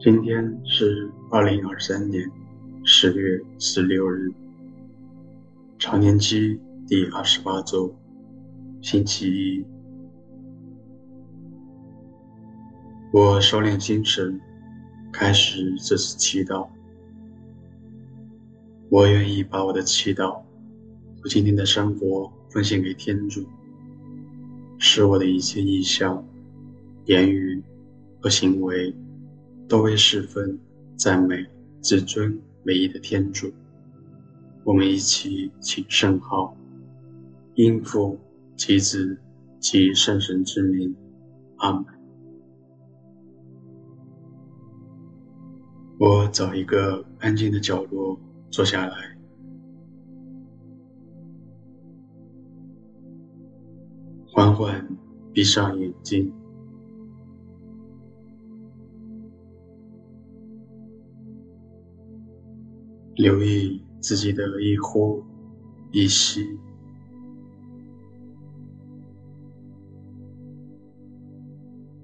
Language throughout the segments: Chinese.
今天是二零二三年十月十六日，常年期第二十八周，星期一。我收敛心神，开始这次祈祷。我愿意把我的祈祷和今天的生活奉献给天主，使我的一切意向、言语和行为。都为侍奉、赞美、至尊、唯一的天主。我们一起请圣号，因父及子及圣神之名，阿门。我找一个安静的角落坐下来，缓缓闭上眼睛。留意自己的一呼一吸，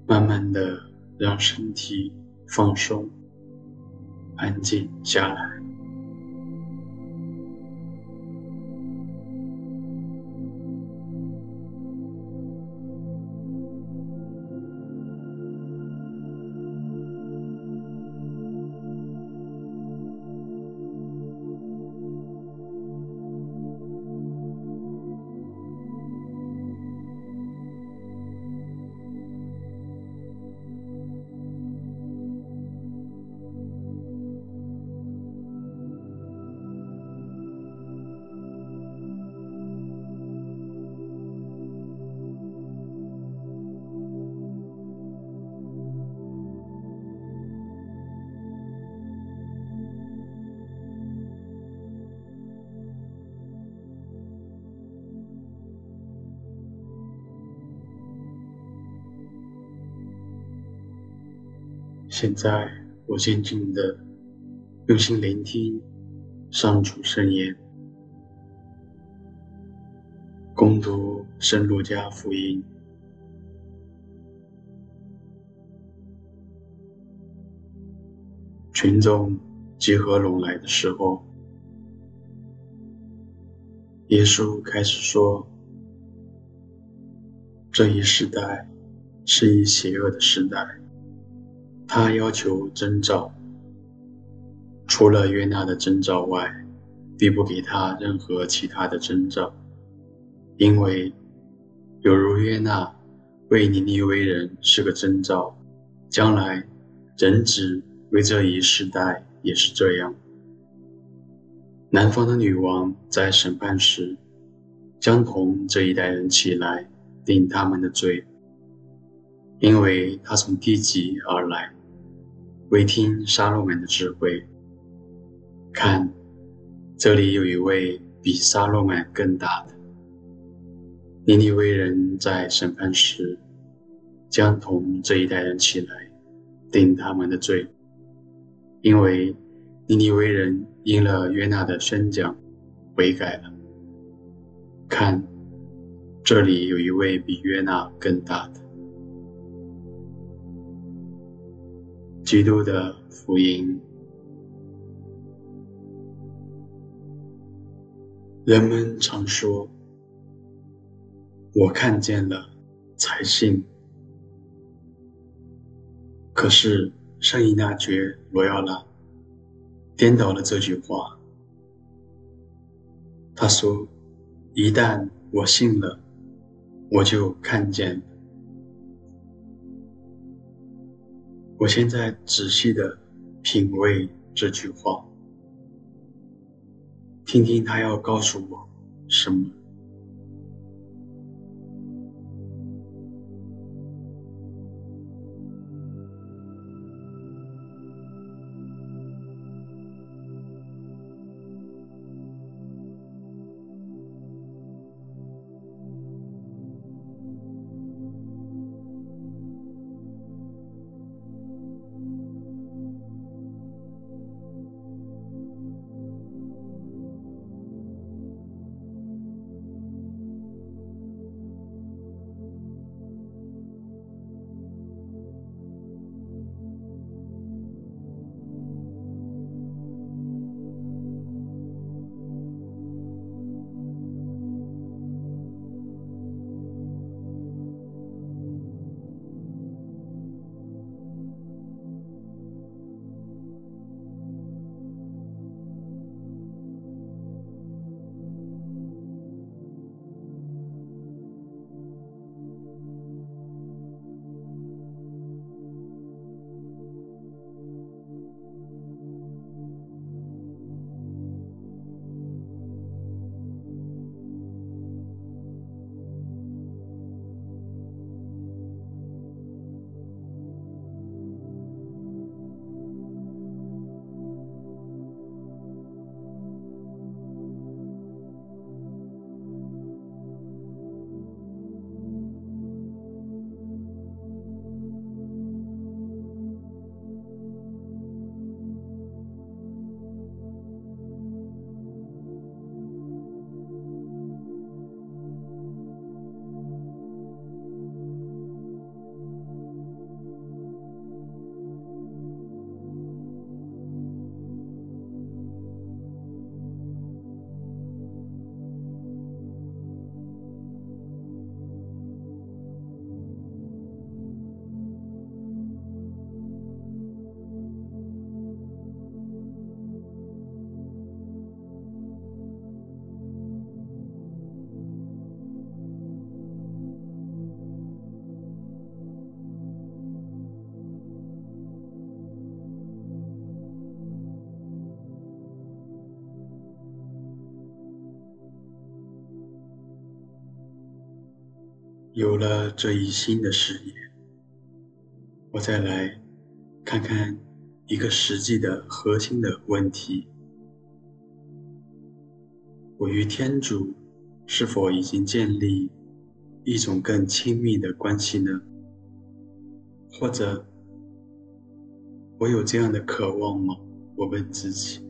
慢慢的让身体放松、安静下来。现在，我静静的用心聆听上主圣言，恭读圣路加福音。群众集合拢来的时候，耶稣开始说：“这一时代是一邪恶的时代。”他要求征兆，除了约纳的征兆外，必不给他任何其他的征兆，因为有如约纳为尼尼微人是个征兆，将来人子为这一世代也是这样。南方的女王在审判时，将同这一代人起来定他们的罪，因为她从地极而来。为听撒罗满的智慧。看，这里有一位比撒罗满更大的。尼尼微人在审判时，将同这一代人起来，定他们的罪，因为尼尼微人应了约纳的宣讲，悔改了。看，这里有一位比约纳更大的。基督的福音。人们常说：“我看见了，才信。”可是圣依纳爵·罗耀拉颠倒了这句话。他说：“一旦我信了，我就看见。”我现在仔细的品味这句话，听听他要告诉我什么。有了这一新的视野，我再来看看一个实际的核心的问题：我与天主是否已经建立一种更亲密的关系呢？或者，我有这样的渴望吗？我问自己。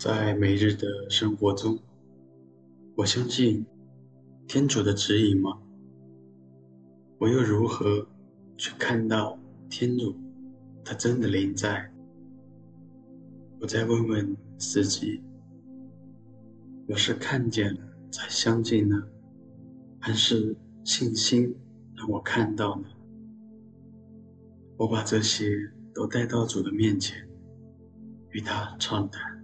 在每日的生活中，我相信天主的指引吗？我又如何去看到天主，他真的临在？我再问问自己：我是看见了才相信呢，还是信心让我看到呢？我把这些都带到主的面前，与他畅谈。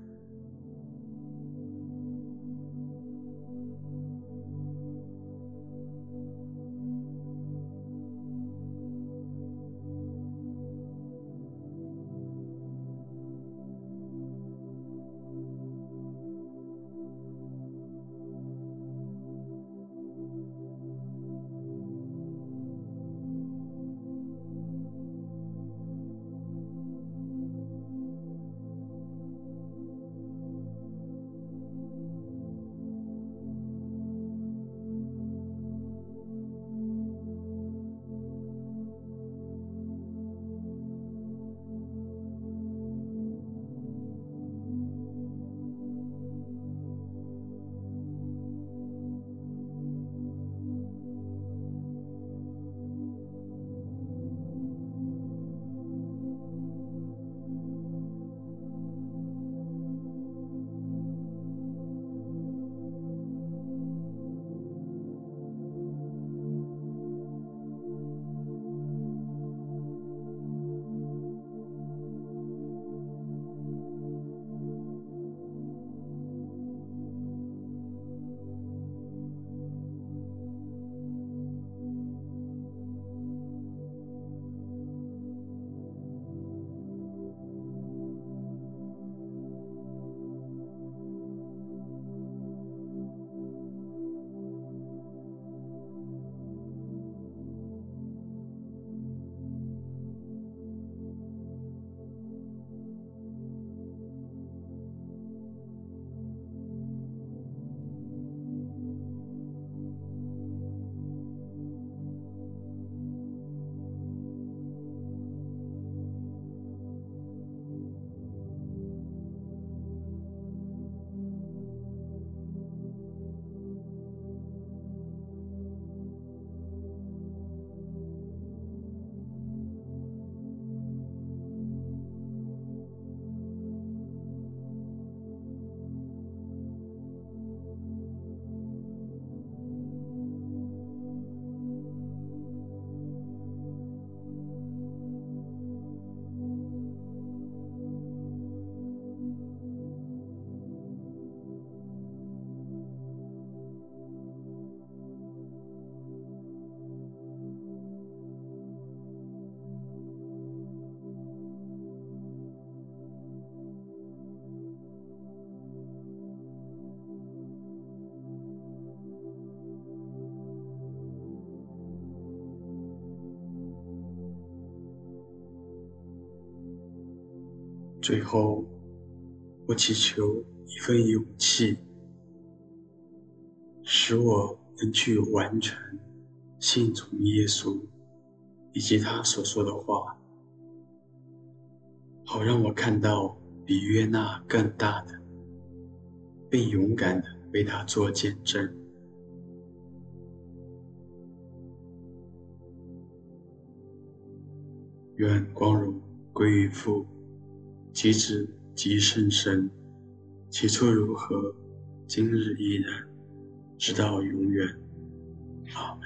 最后，我祈求一份勇气，使我能去完成信从耶稣以及他所说的话，好让我看到比约纳更大的，并勇敢的为他做见证。愿光荣归于父。其志即甚深，其错如何？今日依然，直到永远。阿门。